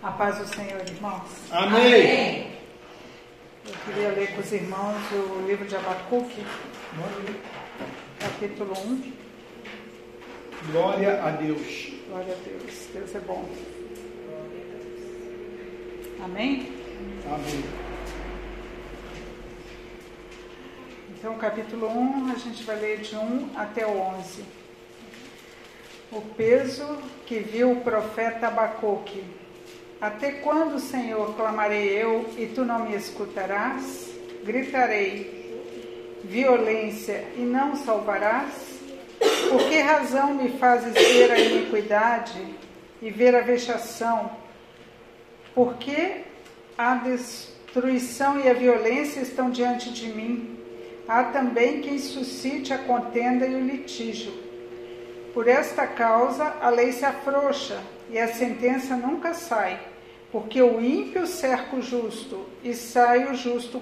A paz do Senhor, irmãos. Amém. Eu queria ler com os irmãos o livro de Abacuque, capítulo 1. Glória a Deus. Glória a Deus. Deus é bom. Amém? Amém. Então, capítulo 1, a gente vai ler de 1 até o 11. O peso que viu o profeta Abacuque. Até quando, Senhor, clamarei eu e tu não me escutarás? Gritarei violência e não salvarás? Por que razão me fazes ver a iniquidade e ver a vexação? Porque a destruição e a violência estão diante de mim. Há também quem suscite a contenda e o litígio. Por esta causa a lei se afrouxa e a sentença nunca sai, porque o ímpio cerca o justo e sai o justo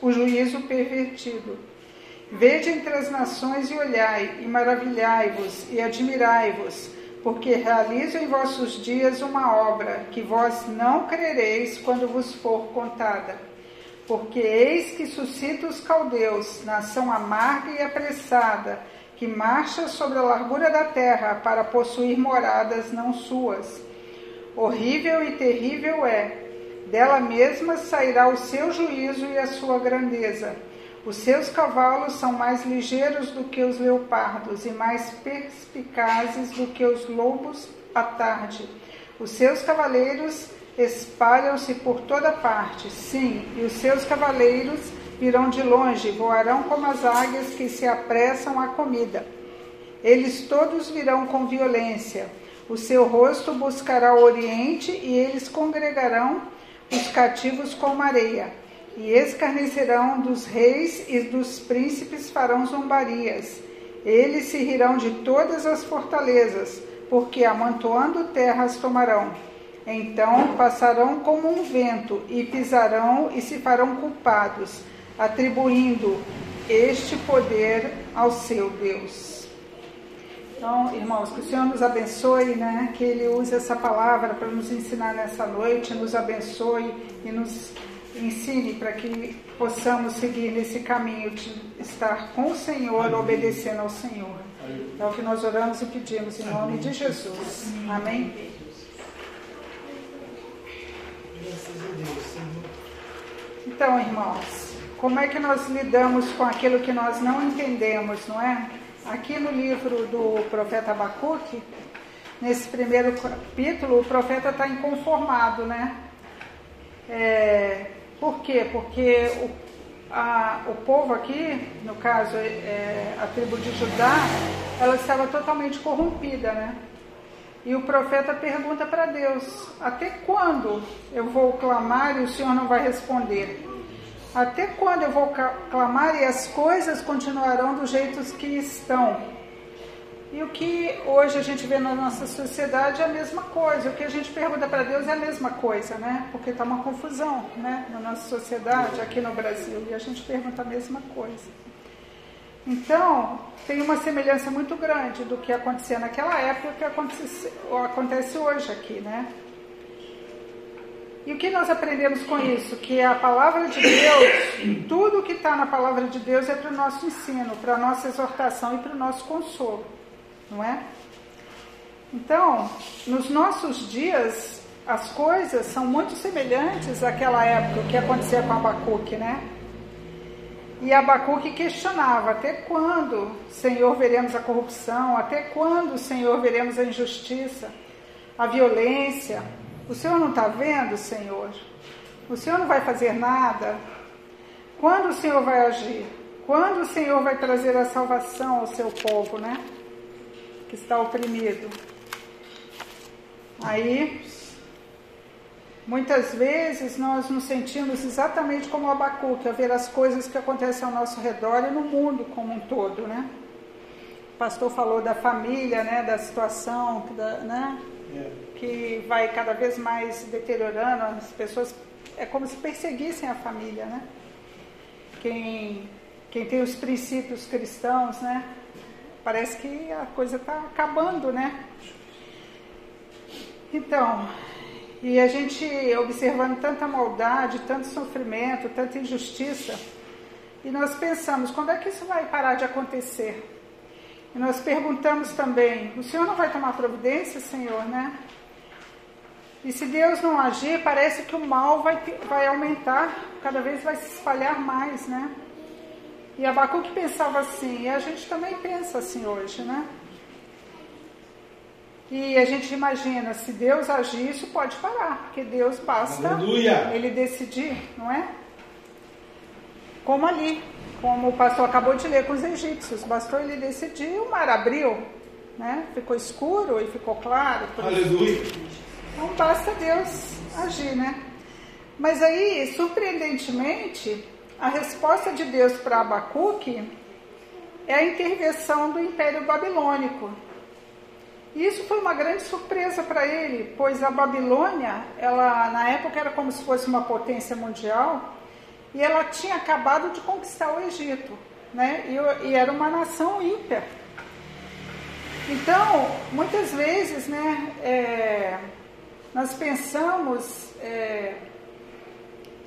o juízo pervertido. Vede entre as nações e olhai, e maravilhai-vos e admirai-vos, porque realizo em vossos dias uma obra que vós não crereis quando vos for contada. Porque eis que suscita os caldeus, nação amarga e apressada, que marcha sobre a largura da terra para possuir moradas não suas. Horrível e terrível é, dela mesma sairá o seu juízo e a sua grandeza. Os seus cavalos são mais ligeiros do que os leopardos e mais perspicazes do que os lobos à tarde. Os seus cavaleiros espalham-se por toda parte, sim, e os seus cavaleiros virão de longe, voarão como as águias que se apressam à comida. Eles todos virão com violência. O seu rosto buscará o oriente e eles congregarão os cativos como areia. E escarnecerão dos reis e dos príncipes farão zombarias. Eles se rirão de todas as fortalezas, porque amontoando terras tomarão. Então passarão como um vento e pisarão e se farão culpados atribuindo este poder ao seu Deus. Então, irmãos, que o Senhor nos abençoe, né? Que Ele use essa palavra para nos ensinar nessa noite, nos abençoe e nos ensine para que possamos seguir nesse caminho de estar com o Senhor, Amém. obedecendo ao Senhor. É o que nós oramos e pedimos em nome Amém. de Jesus. Amém. Então, irmãos, como é que nós lidamos com aquilo que nós não entendemos, não é? Aqui no livro do profeta Abacuque, nesse primeiro capítulo, o profeta está inconformado, né? É, por quê? Porque o, a, o povo aqui, no caso é, a tribo de Judá, ela estava totalmente corrompida, né? E o profeta pergunta para Deus: Até quando eu vou clamar e o Senhor não vai responder? Até quando eu vou clamar e as coisas continuarão do jeito que estão? E o que hoje a gente vê na nossa sociedade é a mesma coisa. O que a gente pergunta para Deus é a mesma coisa, né? Porque está uma confusão, né? Na nossa sociedade, aqui no Brasil. E a gente pergunta a mesma coisa. Então, tem uma semelhança muito grande do que acontecia naquela época e o que acontece, hoje aqui, né? E o que nós aprendemos com isso? Que a palavra de Deus, tudo que está na palavra de Deus é para o nosso ensino, para a nossa exortação e para o nosso consolo, não é? Então, nos nossos dias, as coisas são muito semelhantes àquela época que acontecia com Abacuque, né? E Abacuque questionava: até quando, Senhor, veremos a corrupção? Até quando, Senhor, veremos a injustiça, a violência? O Senhor não está vendo, Senhor? O Senhor não vai fazer nada? Quando o Senhor vai agir? Quando o Senhor vai trazer a salvação ao seu povo, né? Que está oprimido. Aí, muitas vezes nós nos sentimos exatamente como Abacuque, a ver as coisas que acontecem ao nosso redor e no mundo como um todo, né? O pastor falou da família, né? Da situação, da, né? É que vai cada vez mais deteriorando, as pessoas é como se perseguissem a família, né? Quem, quem tem os princípios cristãos, né? Parece que a coisa está acabando, né? Então, E a gente observando tanta maldade, tanto sofrimento, tanta injustiça, e nós pensamos, quando é que isso vai parar de acontecer? E nós perguntamos também, o Senhor não vai tomar providência, Senhor, né? E se Deus não agir, parece que o mal vai, vai aumentar, cada vez vai se espalhar mais, né? E Abacuque pensava assim, e a gente também pensa assim hoje, né? E a gente imagina, se Deus agir, isso pode parar, porque Deus basta Aleluia. ele decidir, não é? Como ali, como o pastor acabou de ler com os egípcios, bastou ele decidir, o mar abriu, né? Ficou escuro e ficou claro. Aleluia. Então basta Deus agir, né? Mas aí, surpreendentemente, a resposta de Deus para Abacuque é a intervenção do Império Babilônico. E isso foi uma grande surpresa para ele, pois a Babilônia, ela na época era como se fosse uma potência mundial e ela tinha acabado de conquistar o Egito, né? E, e era uma nação ímpia. Então, muitas vezes, né, é, nós pensamos é,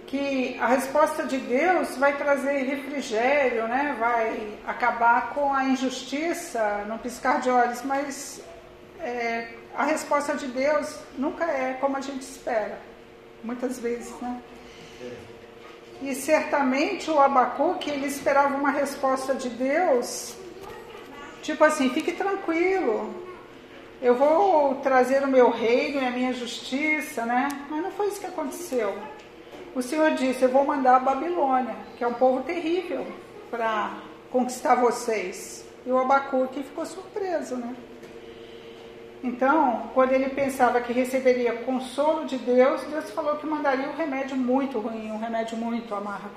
que a resposta de Deus vai trazer refrigério, né? vai acabar com a injustiça, não piscar de olhos, mas é, a resposta de Deus nunca é como a gente espera, muitas vezes, né? E certamente o Abacuque, ele esperava uma resposta de Deus, tipo assim, fique tranquilo, eu vou trazer o meu reino e a minha justiça, né? Mas não foi isso que aconteceu. O Senhor disse, eu vou mandar a Babilônia, que é um povo terrível, para conquistar vocês. E o Abacuque ficou surpreso, né? Então, quando ele pensava que receberia consolo de Deus, Deus falou que mandaria um remédio muito ruim, um remédio muito amargo.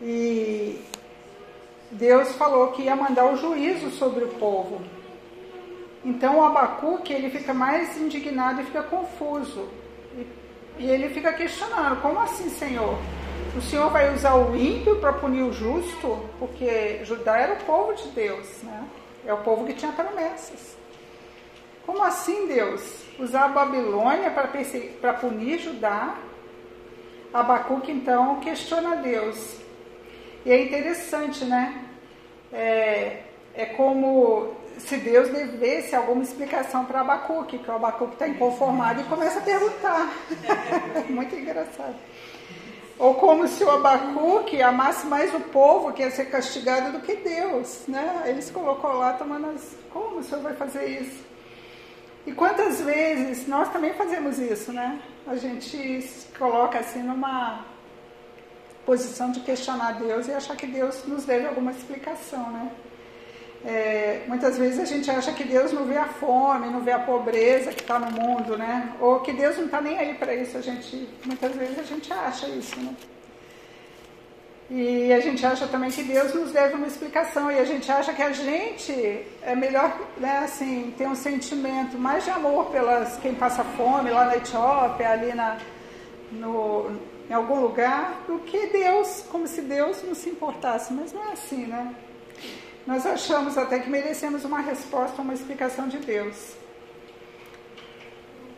E Deus falou que ia mandar o juízo sobre o povo. Então o Abacuque ele fica mais indignado e fica confuso. E, e ele fica questionando, como assim, Senhor? O Senhor vai usar o ímpio para punir o justo? Porque Judá era o povo de Deus, né? É o povo que tinha promessas. Como assim, Deus? Usar a Babilônia para punir Judá? Abacuque, então, questiona Deus. E é interessante, né? É, é como se Deus devesse alguma explicação para Abacuque, que o Abacuque está inconformado e começa a perguntar. Muito engraçado. Ou como se o Abacuque amasse mais o povo que ia ser castigado do que Deus, né? Ele se colocou lá tomando as... Como o Senhor vai fazer isso? E quantas vezes nós também fazemos isso, né? A gente se coloca assim numa posição de questionar Deus e achar que Deus nos deve alguma explicação, né? É, muitas vezes a gente acha que Deus não vê a fome, não vê a pobreza que está no mundo, né? Ou que Deus não está nem aí para isso. A gente, muitas vezes a gente acha isso, né? E a gente acha também que Deus nos deve uma explicação e a gente acha que a gente é melhor, né, assim, ter um sentimento mais de amor pelas quem passa fome lá na Etiópia, ali na, no, em algum lugar, do que Deus, como se Deus não se importasse. Mas não é assim, né? Nós achamos até que merecemos uma resposta, uma explicação de Deus.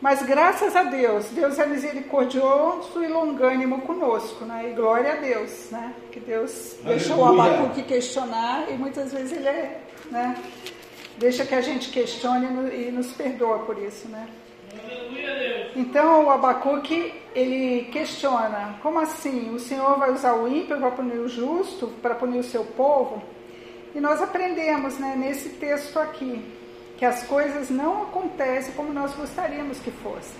Mas graças a Deus, Deus é misericordioso e longânimo conosco, né? E glória a Deus, né? Que Deus Aleluia. deixa o Abacuque questionar e muitas vezes ele é, né? Deixa que a gente questione e nos perdoa por isso, né? Então o Abacuque, ele questiona, como assim? O Senhor vai usar o ímpio para punir o justo, para punir o seu povo? E nós aprendemos, né, nesse texto aqui, que as coisas não acontecem como nós gostaríamos que fossem.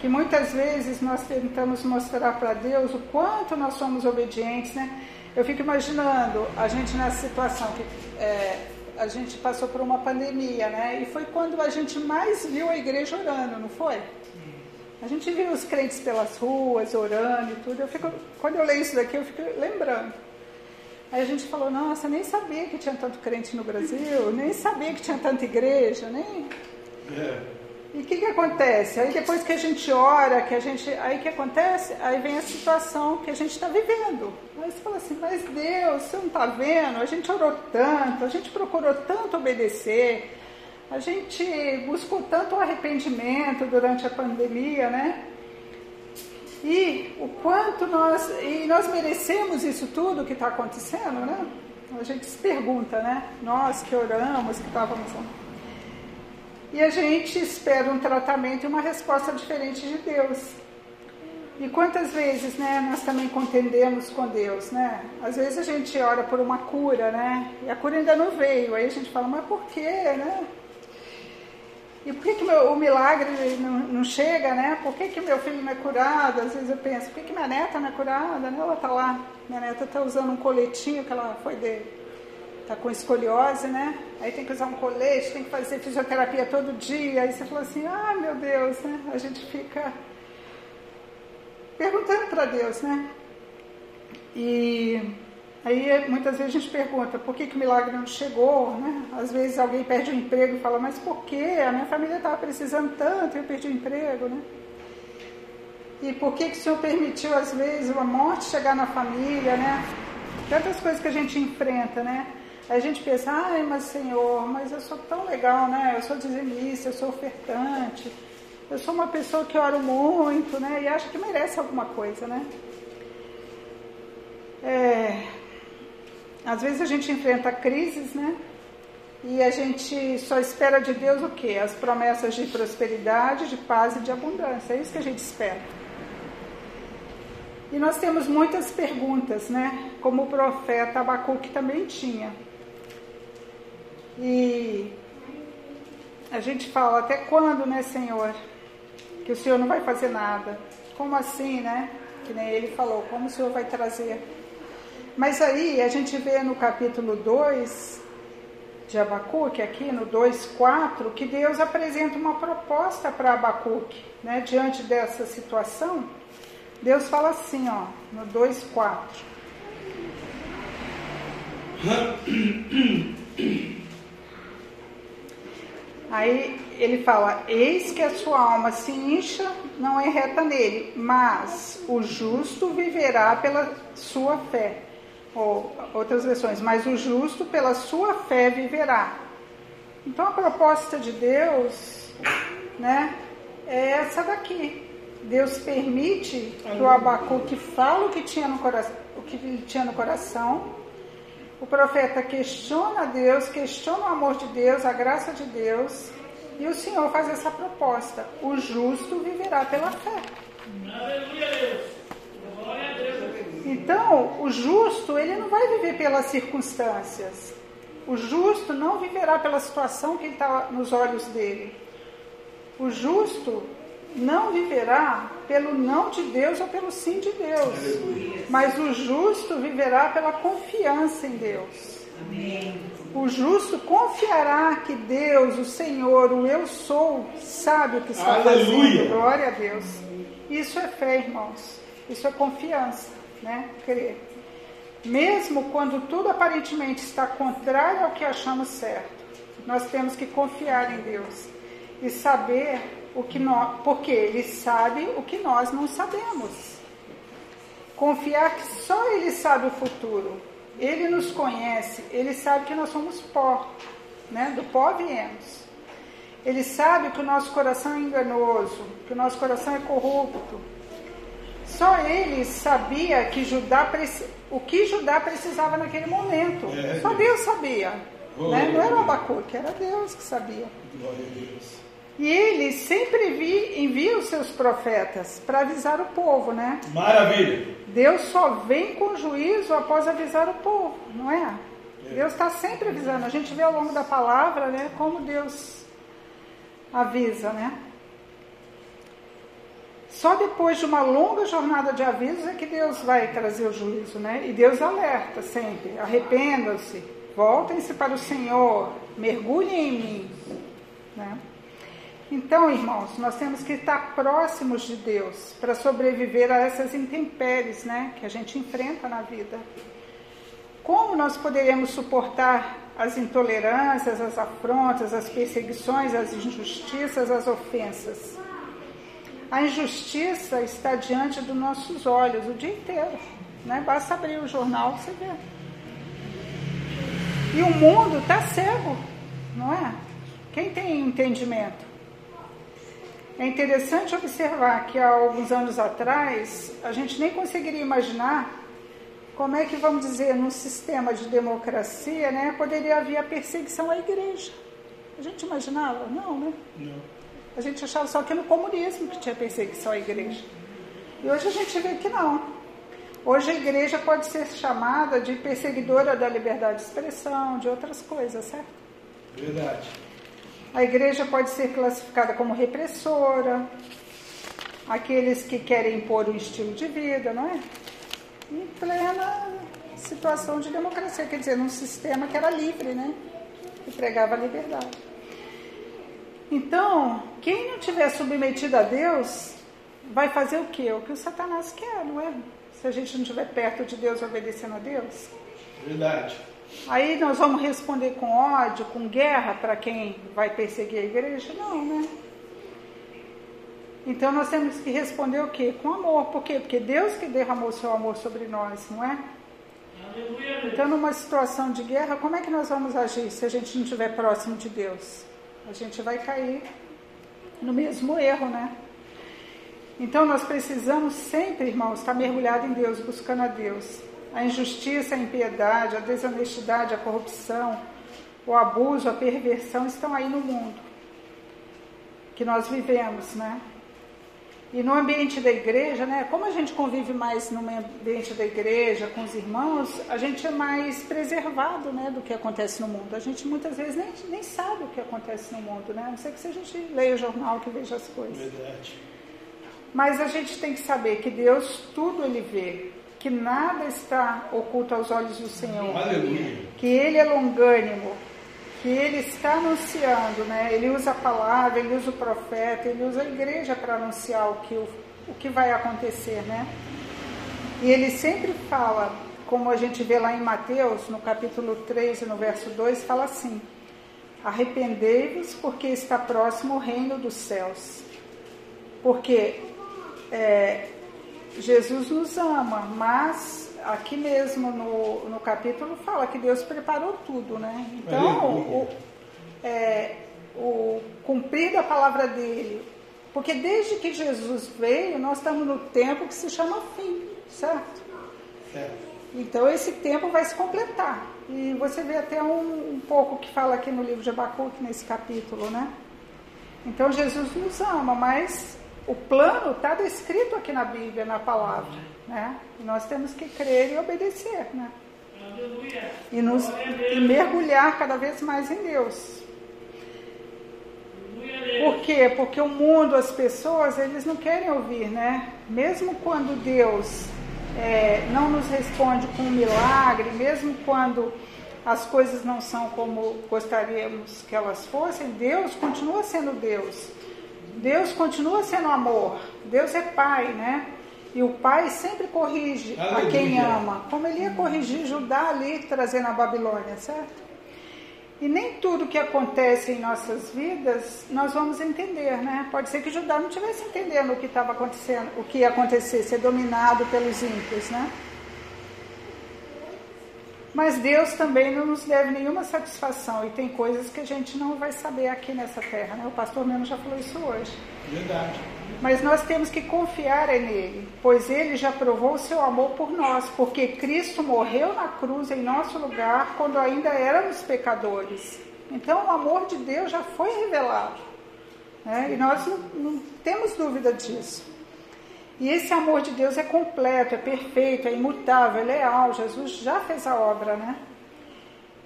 Que muitas vezes nós tentamos mostrar para Deus o quanto nós somos obedientes, né? Eu fico imaginando a gente nessa situação que é, a gente passou por uma pandemia, né? E foi quando a gente mais viu a igreja orando, não foi? A gente viu os crentes pelas ruas orando e tudo. Eu fico, quando eu leio isso daqui, eu fico lembrando. Aí a gente falou, nossa, nem sabia que tinha tanto crente no Brasil, nem sabia que tinha tanta igreja, nem. É. E o que, que acontece? Aí depois que a gente ora, que a gente. Aí que acontece? Aí vem a situação que a gente está vivendo. Aí você fala assim, mas Deus, você não está vendo? A gente orou tanto, a gente procurou tanto obedecer, A gente buscou tanto arrependimento durante a pandemia, né? E o quanto nós e nós merecemos isso tudo que está acontecendo, né? A gente se pergunta, né? Nós que oramos, que estávamos. E a gente espera um tratamento e uma resposta diferente de Deus. E quantas vezes, né, nós também contendemos com Deus, né? Às vezes a gente ora por uma cura, né? E a cura ainda não veio. Aí a gente fala, mas por quê, né? E por que, que meu, o milagre não, não, chega, né? Por que, que meu filho não é curado? Às vezes eu penso, por que, que minha neta não é curada? Né? Ela está lá, minha neta está usando um coletinho que ela foi de. está com escoliose, né? Aí tem que usar um colete, tem que fazer fisioterapia todo dia. Aí você fala assim, ah meu Deus, né? A gente fica perguntando para Deus, né? E aí muitas vezes a gente pergunta por que, que o milagre não chegou, né? Às vezes alguém perde o emprego e fala, mas por que? A minha família estava precisando tanto e eu perdi o emprego, né? E por que, que o Senhor permitiu, às vezes, uma morte chegar na família, né? Tantas coisas que a gente enfrenta, né? A gente pensa, ai, mas Senhor, mas eu sou tão legal, né? Eu sou dizimista, eu sou ofertante, eu sou uma pessoa que oro muito, né? E acha que merece alguma coisa, né? É, às vezes a gente enfrenta crises, né? E a gente só espera de Deus o quê? As promessas de prosperidade, de paz e de abundância. É isso que a gente espera. E nós temos muitas perguntas, né? Como o profeta Abacuque também tinha. E a gente fala, até quando, né, Senhor? que o Senhor não vai fazer nada. Como assim, né? Que nem ele falou, como o Senhor vai trazer? Mas aí a gente vê no capítulo 2 de Abacuque, aqui no 2,4, que Deus apresenta uma proposta para Abacuque, né? Diante dessa situação, Deus fala assim, ó, no 2,4. Aí ele fala: Eis que a sua alma se incha, não é reta nele, mas o justo viverá pela sua fé. Ou outras versões, mas o justo pela sua fé viverá. Então a proposta de Deus, né, é essa daqui. Deus permite que o Abacuque fale o que tinha no coração, o que ele tinha no coração o profeta questiona Deus, questiona o amor de Deus, a graça de Deus, e o Senhor faz essa proposta: o justo viverá pela fé. Então, o justo, ele não vai viver pelas circunstâncias. O justo não viverá pela situação que está nos olhos dele. O justo não viverá pelo não de Deus ou pelo sim de Deus. Mas o justo viverá pela confiança em Deus. O justo confiará que Deus, o Senhor, o Eu Sou, sabe o que está Aleluia. fazendo. Glória a Deus. Isso é fé, irmãos. Isso é confiança, né? Crer. Mesmo quando tudo aparentemente está contrário ao que achamos certo, nós temos que confiar em Deus e saber o que nós, porque ele sabe o que nós não sabemos. Confiar que só ele sabe o futuro. Ele nos conhece, ele sabe que nós somos pó, né? Do pó viemos. Ele sabe que o nosso coração é enganoso, que o nosso coração é corrupto. Só ele sabia que Judá o que Judá precisava naquele momento. É, Só Deus sabia. Né? Não era o Abacuque, era Deus que sabia. Glória a Deus. E ele sempre vi, envia os seus profetas para avisar o povo, né? Maravilha! Deus só vem com juízo após avisar o povo, não é? é. Deus está sempre avisando. A gente vê ao longo da palavra, né, como Deus avisa, né? Só depois de uma longa jornada de avisos é que Deus vai trazer o juízo, né? E Deus alerta sempre: arrependam-se, voltem-se para o Senhor, mergulhem em mim, né? Então, irmãos, nós temos que estar próximos de Deus para sobreviver a essas intempéries né, que a gente enfrenta na vida. Como nós poderemos suportar as intolerâncias, as afrontas, as perseguições, as injustiças, as ofensas? A injustiça está diante dos nossos olhos o dia inteiro. Né? Basta abrir o jornal você vê. E o mundo está cego, não é? Quem tem entendimento? É interessante observar que há alguns anos atrás a gente nem conseguiria imaginar como é que, vamos dizer, num sistema de democracia, né, poderia haver a perseguição à igreja. A gente imaginava? Não, né? Não. A gente achava só que no comunismo que tinha perseguição à igreja. E hoje a gente vê que não. Hoje a igreja pode ser chamada de perseguidora da liberdade de expressão, de outras coisas, certo? Verdade. A igreja pode ser classificada como repressora, aqueles que querem impor um estilo de vida, não é? Em plena situação de democracia, quer dizer, num sistema que era livre, né? Que pregava a liberdade. Então, quem não tiver submetido a Deus, vai fazer o quê? O que o Satanás quer, não é? Se a gente não estiver perto de Deus, obedecendo a Deus. Verdade. Aí nós vamos responder com ódio, com guerra para quem vai perseguir a igreja? Não, né? Então nós temos que responder o quê? Com amor. Por quê? Porque Deus que derramou seu amor sobre nós, não é? Então numa situação de guerra, como é que nós vamos agir se a gente não estiver próximo de Deus? A gente vai cair no mesmo erro, né? Então nós precisamos sempre, irmãos, estar mergulhado em Deus, buscando a Deus. A injustiça, a impiedade, a desonestidade, a corrupção, o abuso, a perversão estão aí no mundo que nós vivemos, né? E no ambiente da igreja, né? Como a gente convive mais no ambiente da igreja, com os irmãos, a gente é mais preservado, né, do que acontece no mundo. A gente muitas vezes nem, nem sabe o que acontece no mundo, né? A não ser que se a gente leia o jornal, que veja as coisas. Verdade. Mas a gente tem que saber que Deus tudo ele vê, que nada está oculto aos olhos do Senhor. Aleluia. Que ele é longânimo, que ele está anunciando, né? Ele usa a palavra, ele usa o profeta, ele usa a igreja para anunciar o que, o, o que vai acontecer, né? E ele sempre fala, como a gente vê lá em Mateus, no capítulo 3 e no verso 2, fala assim: Arrependei-vos, porque está próximo o reino dos céus. Porque é, Jesus nos ama, mas aqui mesmo no, no capítulo fala que Deus preparou tudo, né? Então, o, é, o cumprir da palavra dele, porque desde que Jesus veio, nós estamos no tempo que se chama fim, certo? Certo. Então esse tempo vai se completar. E você vê até um, um pouco que fala aqui no livro de Abacuque, nesse capítulo, né? Então Jesus nos ama, mas o plano está descrito aqui na Bíblia, na palavra, né? E nós temos que crer e obedecer, né? E, nos, e mergulhar cada vez mais em Deus. Por quê? Porque o mundo, as pessoas, eles não querem ouvir, né? Mesmo quando Deus é, não nos responde com um milagre, mesmo quando as coisas não são como gostaríamos que elas fossem, Deus continua sendo Deus. Deus continua sendo amor. Deus é Pai, né? E o Pai sempre corrige Aleluia. a quem ama, como ele ia corrigir Judá ali trazendo a Babilônia, certo? E nem tudo que acontece em nossas vidas nós vamos entender, né? Pode ser que Judá não estivesse entendendo o que estava acontecendo, o que ia acontecer, ser dominado pelos ímpios, né? Mas Deus também não nos deve nenhuma satisfação e tem coisas que a gente não vai saber aqui nessa terra, né? O pastor mesmo já falou isso hoje. Verdade. Mas nós temos que confiar nele, pois ele já provou o seu amor por nós, porque Cristo morreu na cruz em nosso lugar quando ainda éramos pecadores. Então o amor de Deus já foi revelado. Né? E nós não, não temos dúvida disso. E esse amor de Deus é completo, é perfeito, é imutável, é leal. Jesus já fez a obra, né?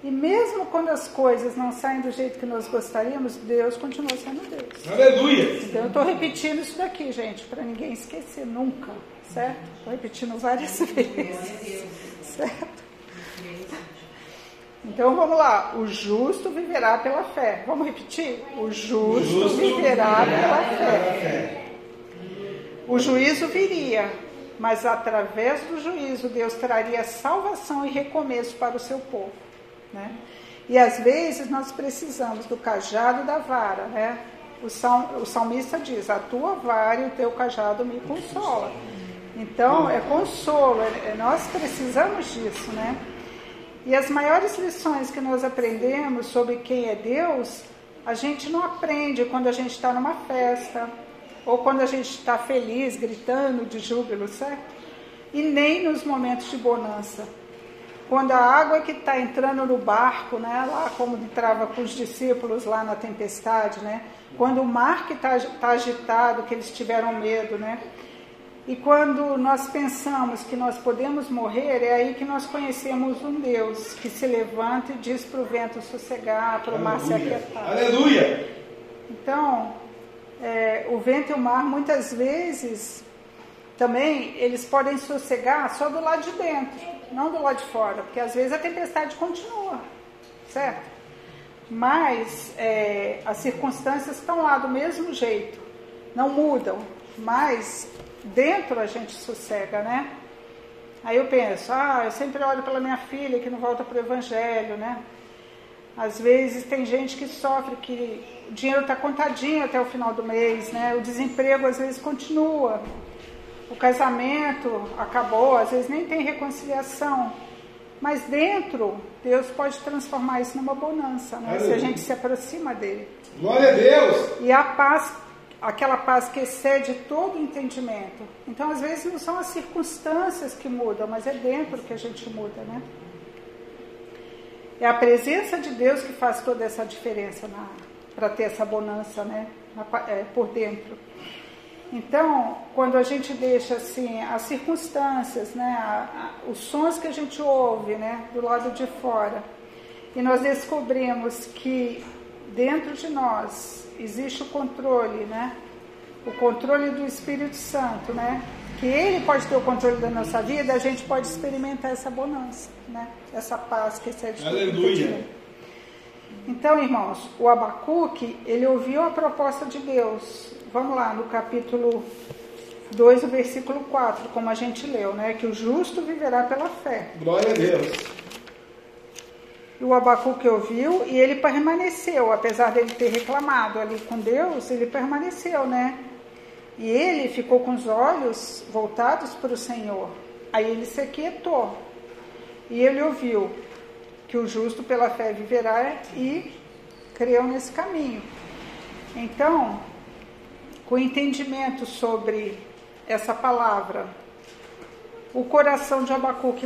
E mesmo quando as coisas não saem do jeito que nós gostaríamos, Deus continua sendo Deus. Aleluia. Então eu estou repetindo isso daqui, gente, para ninguém esquecer nunca, certo? Estou repetindo várias vezes, certo? Então vamos lá, o justo viverá pela fé. Vamos repetir? O justo, Justo viverá pela Pela fé. fé. O juízo viria, mas através do juízo Deus traria salvação e recomeço para o seu povo. Né? E às vezes nós precisamos do cajado da vara. Né? O, sal, o salmista diz: A tua vara e o teu cajado me consola. Então é consolo, é- é- nós precisamos disso. Né? E as maiores lições que nós aprendemos sobre quem é Deus a gente não aprende quando a gente está numa festa, ou quando a gente está feliz, gritando de júbilo, certo? E nem nos momentos de bonança. Quando a água que está entrando no barco, né, lá como entrava com os discípulos lá na tempestade, né? Quando o mar que está tá agitado, que eles tiveram medo, né? E quando nós pensamos que nós podemos morrer, é aí que nós conhecemos um Deus que se levanta e diz para o vento sossegar, para o mar se aquietar. Aleluia! Então, é, o vento e o mar, muitas vezes, também, eles podem sossegar só do lado de dentro, não do lado de fora, porque às vezes a tempestade continua, certo? Mas é, as circunstâncias estão lá do mesmo jeito, não mudam, mas dentro a gente sossega, né? Aí eu penso, ah, eu sempre olho pela minha filha que não volta para o evangelho, né? Às vezes tem gente que sofre que o dinheiro está contadinho até o final do mês, né? O desemprego às vezes continua. O casamento acabou, às vezes nem tem reconciliação. Mas dentro, Deus pode transformar isso numa bonança, né? Se a gente se aproxima dele. Glória a Deus! E a paz aquela paz que excede todo entendimento. Então, às vezes, não são as circunstâncias que mudam, mas é dentro que a gente muda, né? É a presença de Deus que faz toda essa diferença para ter essa bonança, né? É, por dentro. Então, quando a gente deixa assim as circunstâncias, né, a, a, os sons que a gente ouve, né, do lado de fora, e nós descobrimos que dentro de nós existe o controle, né? O controle do Espírito Santo, né? Que ele pode ter o controle da nossa vida, a gente pode experimentar essa bonança, né? Essa paz que excede Aleluia. Então, irmãos, o Abacuque, ele ouviu a proposta de Deus. Vamos lá, no capítulo 2, o versículo 4, como a gente leu, né? Que o justo viverá pela fé. Glória a Deus. E o Abacuque ouviu e ele permaneceu, apesar dele ter reclamado ali com Deus, ele permaneceu, né? E ele ficou com os olhos voltados para o Senhor. Aí ele se quietou. E ele ouviu que o justo pela fé viverá e creu nesse caminho. Então, com entendimento sobre essa palavra, o coração de Abacuque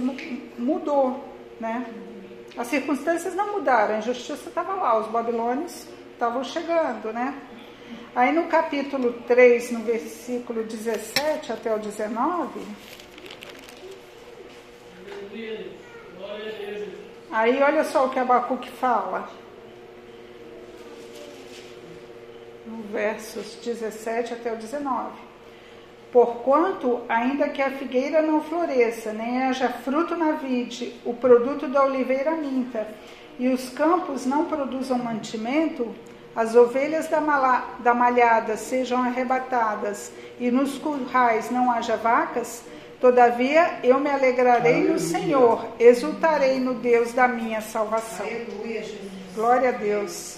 mudou, né? As circunstâncias não mudaram, a injustiça estava lá, os babilônios estavam chegando, né? Aí no capítulo 3, no versículo 17 até o 19. Aí olha só o que Abacuque fala. No versos 17 até o 19. Porquanto, ainda que a figueira não floresça, nem haja fruto na vide, o produto da oliveira minta, e os campos não produzam mantimento, as ovelhas da, mala, da malhada sejam arrebatadas, e nos currais não haja vacas, todavia eu me alegrarei Aleluia. no Senhor, exultarei no Deus da minha salvação. Aleluia, Glória a Deus.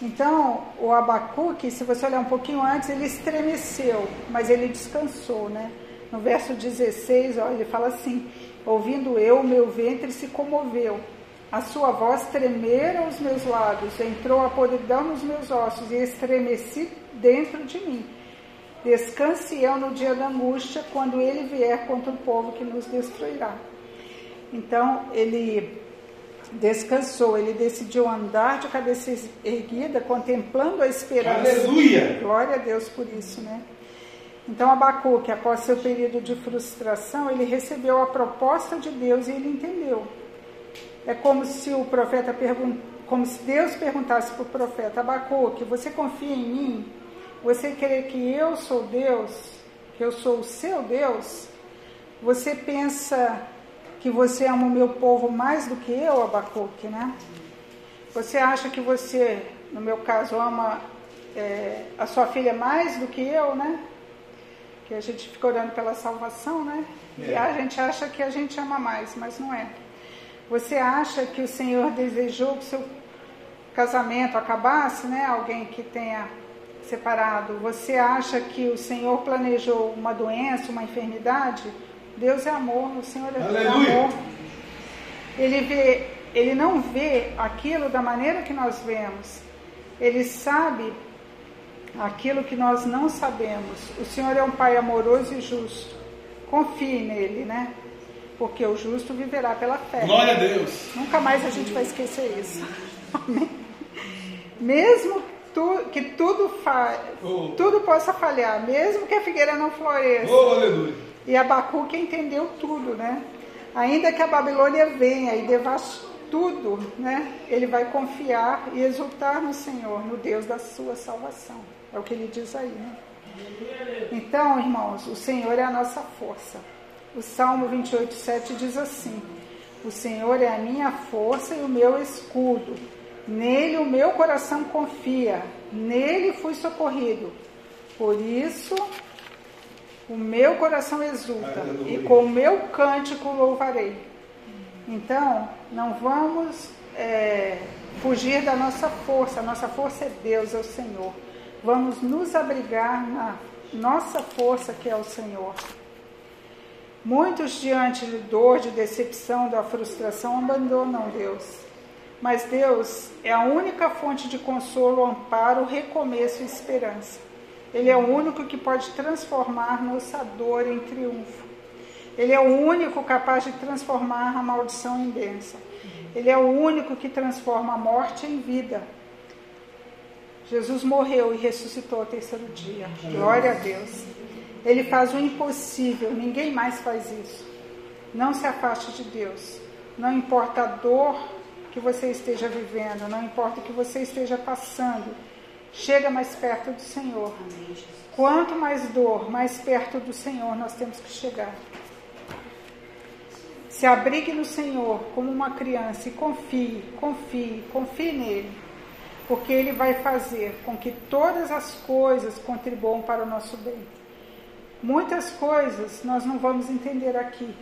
Então, o Abacuque, se você olhar um pouquinho antes, ele estremeceu, mas ele descansou, né? No verso 16, ó, ele fala assim: Ouvindo eu, meu ventre se comoveu, a sua voz tremeram os meus lábios, entrou a podridão nos meus ossos e estremeci dentro de mim. Descanse eu no dia da angústia, quando ele vier contra o povo que nos destruirá. Então, ele descansou, ele decidiu andar de cabeça erguida, contemplando a esperança. Aleluia! Glória a Deus por isso, né? Então Abacuque, após seu período de frustração, ele recebeu a proposta de Deus e ele entendeu. É como se o profeta pergun como se Deus perguntasse para o profeta Abacuque, você confia em mim? Você crê que eu sou Deus? Que eu sou o seu Deus? Você pensa que você ama o meu povo mais do que eu, Abacuque, né? Você acha que você, no meu caso, ama é, a sua filha mais do que eu, né? Que a gente fica orando pela salvação, né? É. E a gente acha que a gente ama mais, mas não é. Você acha que o Senhor desejou que seu casamento acabasse, né? Alguém que tenha separado. Você acha que o Senhor planejou uma doença, uma enfermidade? Deus é amor, o Senhor é Aleluia. amor. Ele vê, ele não vê aquilo da maneira que nós vemos. Ele sabe aquilo que nós não sabemos. O Senhor é um Pai amoroso e justo. Confie nele, né? Porque o justo viverá pela fé. Glória a Deus. Nunca mais a gente vai esquecer isso. Amém. Mesmo tu, que tudo, fa, Oh. tudo possa falhar, mesmo que a figueira não floresça. Oh, aleluia. E Abacuque entendeu tudo, né? Ainda que a Babilônia venha e devaste tudo, né? Ele vai confiar e exultar no Senhor, no Deus da sua salvação. É o que ele diz aí, né? Então, irmãos, o Senhor é a nossa força. O Salmo 28, 7 diz assim: O Senhor é a minha força e o meu escudo. Nele o meu coração confia, nele fui socorrido. Por isso o meu coração exulta Aleluia. e com o meu cântico louvarei. Então, não vamos é, fugir da nossa força. A nossa força é Deus, é o Senhor. Vamos nos abrigar na nossa força, que é o Senhor. Muitos, diante de dor, de decepção, da frustração, abandonam Deus. Mas Deus é a única fonte de consolo, amparo, recomeço e esperança. Ele é o único que pode transformar nossa dor em triunfo. Ele é o único capaz de transformar a maldição em bênção. Ele é o único que transforma a morte em vida. Jesus morreu e ressuscitou ao terceiro dia. Glória a Deus. Ele faz o impossível, ninguém mais faz isso. Não se afaste de Deus. Não importa a dor que você esteja vivendo, não importa o que você esteja passando, chega mais perto do Senhor. Quanto mais dor, mais perto do Senhor nós temos que chegar. Se abrigue no Senhor como uma criança e confie, confie, confie nele, porque ele vai fazer com que todas as coisas contribuam para o nosso bem. Muitas coisas nós não vamos entender aqui,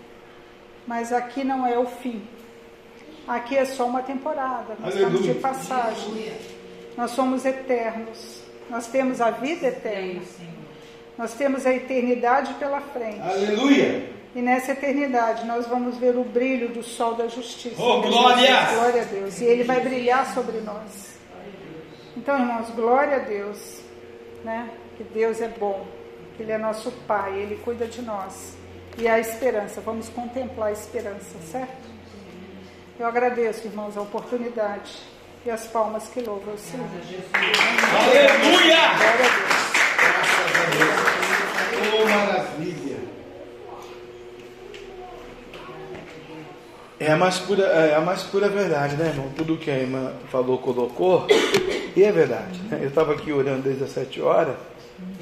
mas aqui não é o fim. Aqui é só uma temporada, nós estamos de Aleluia. passagem. Nós somos eternos, nós temos a vida eterna, nós temos a eternidade pela frente. Aleluia. E nessa eternidade nós vamos ver o brilho do sol da justiça. Oh, glória! Glória a Deus. E ele vai brilhar sobre nós. Então, irmãos, glória a Deus. Né? Que Deus é bom. Que Ele é nosso Pai. Ele cuida de nós. E a esperança. Vamos contemplar a esperança, certo? Eu agradeço, irmãos, a oportunidade. E as palmas que louvam o Senhor. Aleluia. Glória a Deus. Oh, maravilha. É a mais pura, é a mais pura verdade, né, irmão? Tudo que a irmã falou, colocou, e é verdade. Né? Eu estava aqui orando desde as sete horas,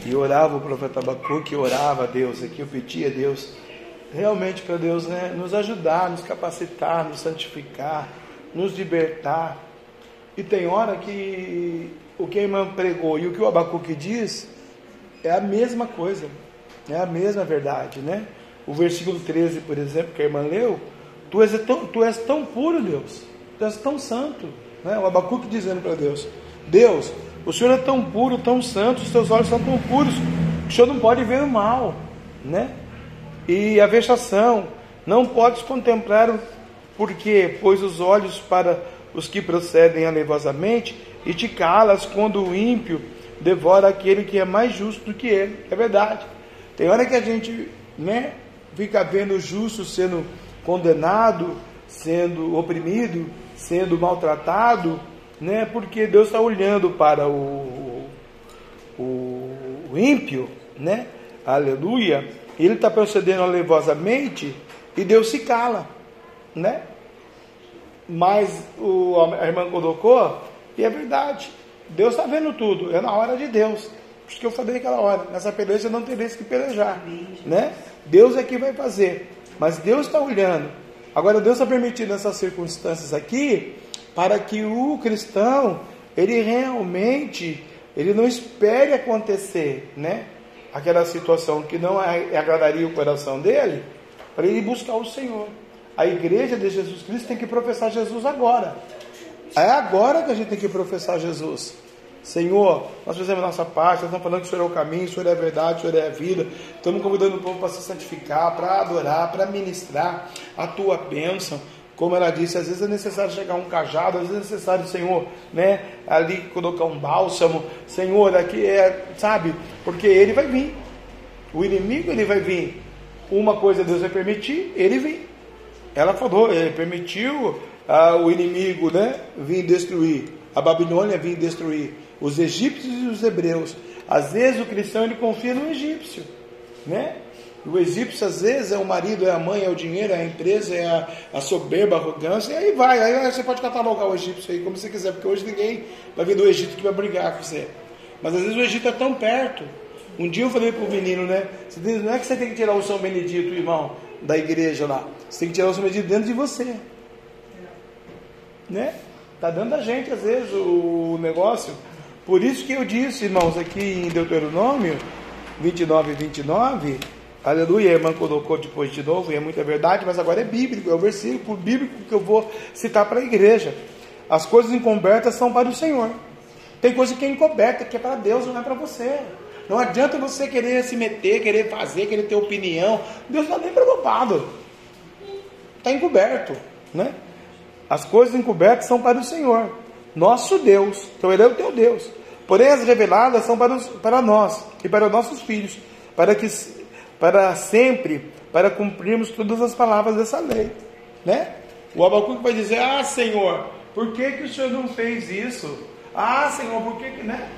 e orava o profeta Abacuque, orava a Deus aqui, eu pedia a Deus, realmente para Deus né, nos ajudar, nos capacitar, nos santificar, nos libertar. E tem hora que o que a irmã pregou e o que o Abacuque diz é a mesma coisa, é a mesma verdade, né? O versículo 13, por exemplo, que a irmã leu, tu és tão, tu és tão puro, Deus, tu és tão santo, né? O Abacuque dizendo para Deus, Deus, o Senhor é tão puro, tão santo, os teus olhos são tão puros, que o Senhor não pode ver o mal, né? E a vexação, não podes contemplar o porque pois os olhos para os que procedem alevosamente e te calas quando o ímpio devora aquele que é mais justo do que ele. É verdade. Tem hora que a gente, né, fica vendo o justo sendo condenado, sendo oprimido, sendo maltratado, né, porque Deus está olhando para o, o, o ímpio, né, aleluia, ele está procedendo alevosamente e Deus se cala, né? Mas o, a irmã colocou, e é verdade. Deus está vendo tudo, é na hora de Deus. Por isso que eu falei aquela hora, nessa peleja não tereis que pelejar, né? Deus é que vai fazer, mas Deus está olhando. Agora Deus está permitindo essas circunstâncias aqui para que o cristão ele realmente ele não espere acontecer, né? Aquela situação que não a- agradaria o coração dele, para ele buscar o Senhor. A igreja de Jesus Cristo tem que professar Jesus agora. É agora que a gente tem que professar Jesus. Senhor, nós fizemos a nossa parte, nós estamos falando que o Senhor é o caminho, o Senhor é a verdade, o Senhor é a vida. Estamos convidando o povo para se santificar, para adorar, para ministrar a tua bênção. Como ela disse, às vezes é necessário chegar um cajado, às vezes é necessário, Senhor, né, ali colocar um bálsamo. Senhor, aqui é, sabe? Porque ele vai vir. O inimigo ele vai vir. Uma coisa Deus vai permitir, ele vem. Ela falou, ele permitiu ah, o inimigo, né, vir destruir. A Babilônia vir destruir os egípcios e os hebreus. Às vezes o cristão ele confia no egípcio, né? O egípcio, às vezes, é o marido, é a mãe, é o dinheiro, é a empresa, é a, a soberba, a arrogância, e aí vai. Aí você pode catalogar o egípcio aí como você quiser, porque hoje ninguém vai vir do Egito que vai brigar com você. Mas às vezes o Egito é tão perto. Um dia eu falei para o menino, né? Não é que você tem que tirar o São Benedito, irmão, da igreja lá. Você tem que tirar o São Benedito dentro de você. Né? Tá dando a gente, às vezes, o negócio. Por isso que eu disse, irmãos, aqui em Deuteronômio 29 e 29 Aleluia, a irmã colocou depois de novo, e é muita verdade, mas agora é bíblico, é o versículo bíblico que eu vou citar para a igreja. As coisas encobertas são para o Senhor. Tem coisa que é encoberta, que é para Deus, não é para você. Não adianta você querer se meter, querer fazer, querer ter opinião. Deus não está nem preocupado. Está encoberto, né? As coisas encobertas são para o Senhor, nosso Deus. Então Ele é o teu Deus. Porém, as reveladas são para, os, para nós e para os nossos filhos, para que para sempre, para cumprirmos todas as palavras dessa lei, né? O Abacuque vai dizer: Ah, Senhor, por que, que o Senhor não fez isso? Ah, Senhor, por que que, né?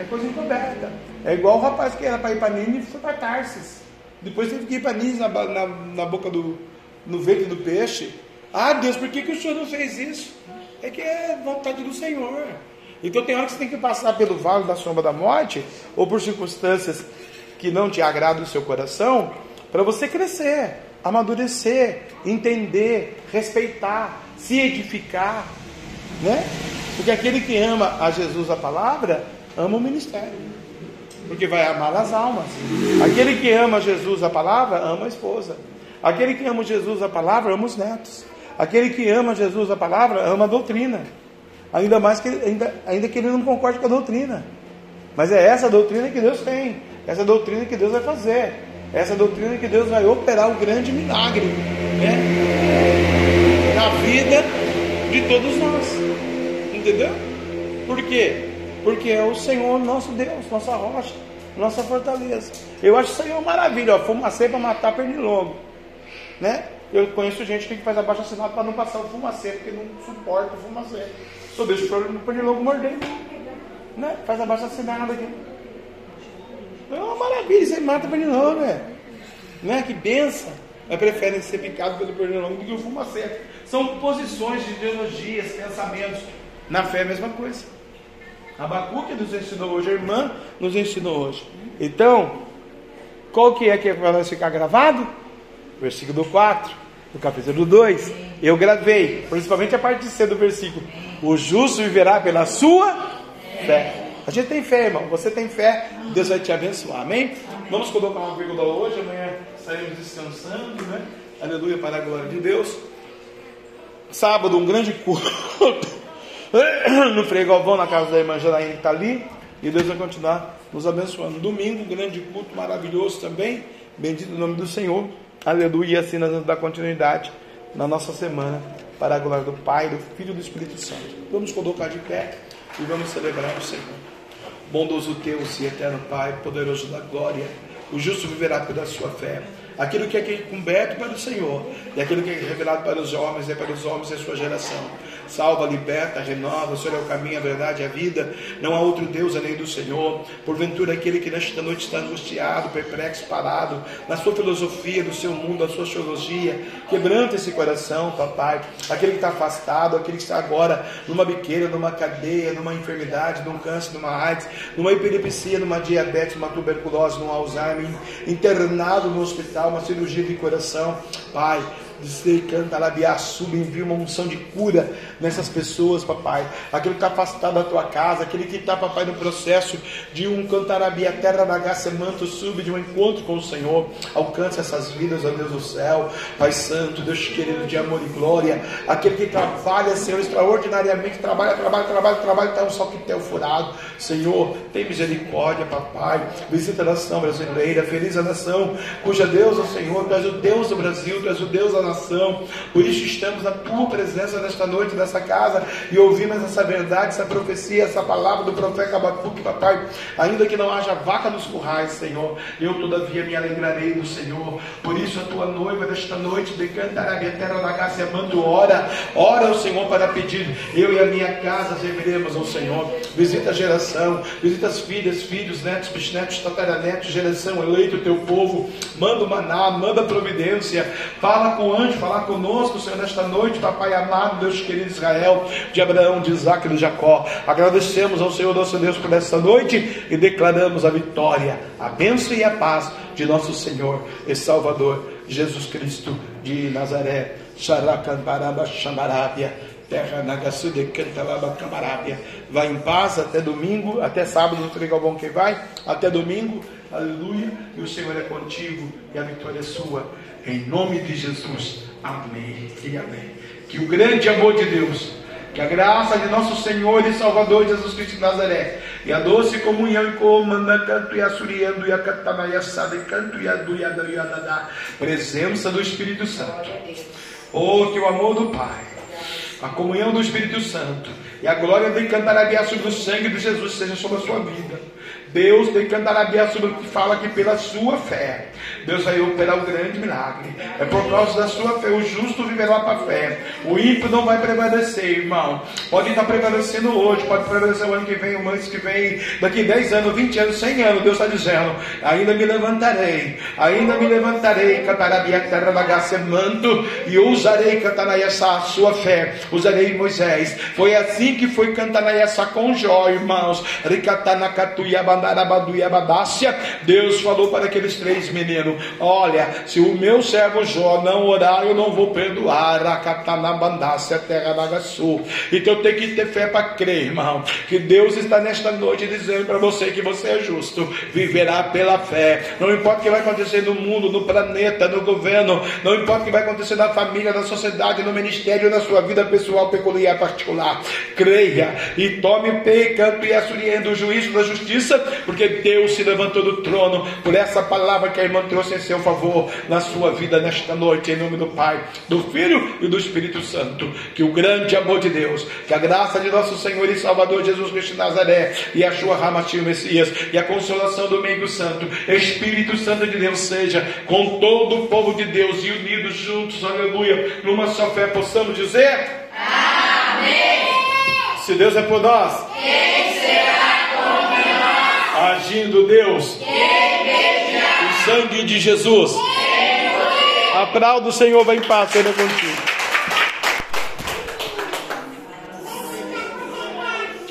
É coisa encoberta. É igual o rapaz que era para ir para Nínive e foi para Tarsis. Depois teve que ir para Nínive na, na, na, boca do, no ventre do peixe. Ah, Deus, por que, que o Senhor não fez isso? É que é vontade do Senhor. Então tem hora que você tem que passar pelo vale da sombra da morte, ou por circunstâncias que não te agrada o seu coração, para você crescer, amadurecer, entender, respeitar, se edificar, né? Porque aquele que ama a Jesus a palavra, ama o ministério. Porque vai amar as almas. Aquele que ama Jesus a palavra, ama a esposa. Aquele que ama Jesus a palavra, ama os netos. Aquele que ama Jesus a palavra, ama a doutrina. Ainda mais que ainda, ainda que ele não concorde com a doutrina. Mas é essa doutrina que Deus tem. Essa é doutrina que Deus vai fazer. Essa é doutrina que Deus vai operar o grande milagre né? na vida de todos nós. Entendeu? Por quê? Porque é o Senhor nosso Deus, nossa rocha, nossa fortaleza. Eu acho isso aí uma maravilha, fumacê para matar pernilongo. Né? Eu conheço gente que faz abaixo assinado para não passar o fumacê, porque não suporta o fumacê. Só deixa o pernilongo morder. Né? Faz abaixo assinado aqui. É uma maravilha, isso aí mata pernilongo, né? Não é? Que benção. Mas preferem ser picados pelo pernilongo do que o fumacê. São posições de ideologias, pensamentos. Na fé é a mesma coisa. Abacuque nos ensinou hoje, a irmã nos ensinou hoje. Então, qual que é que nós ficar gravado? Versículo 4, do capítulo 2. Eu gravei, principalmente a parte C do versículo. O justo viverá pela sua fé. A gente tem fé, irmão. Você tem fé, Deus vai te abençoar. Amém? Vamos colocar uma vírgula hoje, amanhã estaremos descansando, né? Aleluia para a glória de Deus. Sábado, um grande culto no Frei Galvão, na casa da irmã Janaína que está ali. E Deus vai continuar nos abençoando. Domingo, um grande culto maravilhoso também. Bendito o nome do Senhor. Aleluia. E assim nós vamos dar continuidade na nossa semana para a glória do Pai, do Filho e do Espírito Santo. Vamos colocar de pé e vamos celebrar o Senhor. Bondoso Deus e eterno Pai, poderoso da glória, o justo viverá pela sua fé. Aquilo que é coberto para o Senhor, e aquilo que é revelado para os homens, é para os homens e a sua geração salva, liberta, renova, o Senhor é o caminho, a verdade e a vida, não há outro Deus além do Senhor. Porventura, aquele que nesta noite está angustiado, perplexo, parado, na sua filosofia, no seu mundo, na sua teologia, quebranta esse coração, papai. Aquele que está afastado, aquele que está agora numa biqueira, numa cadeia, numa enfermidade, num câncer, numa AIDS, numa epilepsia, numa diabetes, numa tuberculose, num Alzheimer, internado no hospital, uma cirurgia de coração, Pai dizer, canta, labiar, sub, envia uma unção de cura nessas pessoas, papai. Aquele que está afastado da tua casa, aquele que está, papai, no processo de um cantarabia, terra bagaça, manto, sub, de um encontro com o Senhor. Alcance essas vidas, ó Deus do céu, Pai Santo, Deus querido de amor e glória. Aquele que trabalha, Senhor, extraordinariamente, trabalha, trabalha, trabalha, trabalha, está um tem furado. Senhor, tem misericórdia, papai. Visita a nação brasileira, feliz a nação, cuja Deus é o Senhor, tu és o Deus do Brasil, tu és o Deus da nação. Por isso estamos na tua presença nesta noite, nessa casa, e ouvimos essa verdade, essa profecia, essa palavra do profeta Abacuque, papai. Ainda que não haja vaca nos currais, Senhor, eu todavia me alegrarei no Senhor. Por isso a tua noiva desta noite, decantará terra da casa, amando, ora, ora ao Senhor para pedir. Eu e a minha casa serviremos ao Senhor. Visita a geração, visita as filhas, filhos, netos, bisnetos, tataranetos, geração, eleito o teu povo. Manda o maná, manda a providência. Fala com o anjo, fala conosco, Senhor, nesta noite, papai amado, Deus querido Israel, de Abraão, de Isaac e de Jacó. Agradecemos ao Senhor nosso Deus por esta noite e declaramos a vitória, a bênção e a paz de nosso Senhor e Salvador Jesus Cristo de Nazaré. Terra Nagasude Cantalaba Camarábia. Vai em paz até domingo, até sábado, não Galvão que vai, até domingo, aleluia. E o Senhor é contigo e a vitória é sua. Em nome de Jesus. Amém e amém. Que o grande amor de Deus, que a graça de nosso Senhor e Salvador Jesus Cristo de Nazaré, e a doce comunhão e comanda canto e assuriando e a cantanaiaçada e canto e aduiada e adadá, presença do Espírito Santo. Oh, que o amor do Pai, a comunhão do Espírito Santo e a glória de cantarabia sobre o sangue de Jesus seja sobre a sua vida. Deus de cantarabia sobre o que fala que pela sua fé Deus vai operar um grande milagre. É por causa da sua fé. O justo viverá para a fé. O ímpio não vai prevalecer, irmão. Pode estar prevalecendo hoje, pode prevalecer o ano que vem, o mês que vem, daqui 10 anos, 20 anos, 100 anos. Deus está dizendo: ainda me levantarei, ainda me levantarei, cantarabia manto, e usarei cantar essa sua fé. Usarei Moisés. Foi assim que foi cantar essa com Jó, irmãos. Deus falou para aqueles três meninos Olha, se o meu servo Jó não orar, eu não vou perdoar. Acatanabandácia, terra da. Então tenho que ter fé para crer, irmão. Que Deus está nesta noite dizendo para você que você é justo. Viverá pela fé. Não importa o que vai acontecer no mundo, no planeta, no governo. Não importa o que vai acontecer na família, na sociedade, no ministério, na sua vida pessoal, peculiar, particular. Creia e tome pecanto e assuriendo o juízo da justiça, porque Deus se levantou do trono por essa palavra que a irmã trouxe em seu favor na sua vida nesta noite, em nome do Pai, do Filho e do Espírito Santo. Que o grande amor de Deus, que a graça de nosso Senhor e Salvador Jesus Cristo de Nazaré e a sua Ramatinho Messias e a consolação do Meio Santo, Espírito Santo de Deus, seja com todo o povo de Deus e unidos juntos, aleluia, numa só fé, possamos dizer: Amém. Se Deus é por nós, quem será? Agindo Deus, quem sangue de Jesus. Aplauda o Senhor, vai em paz, Senhor, contigo.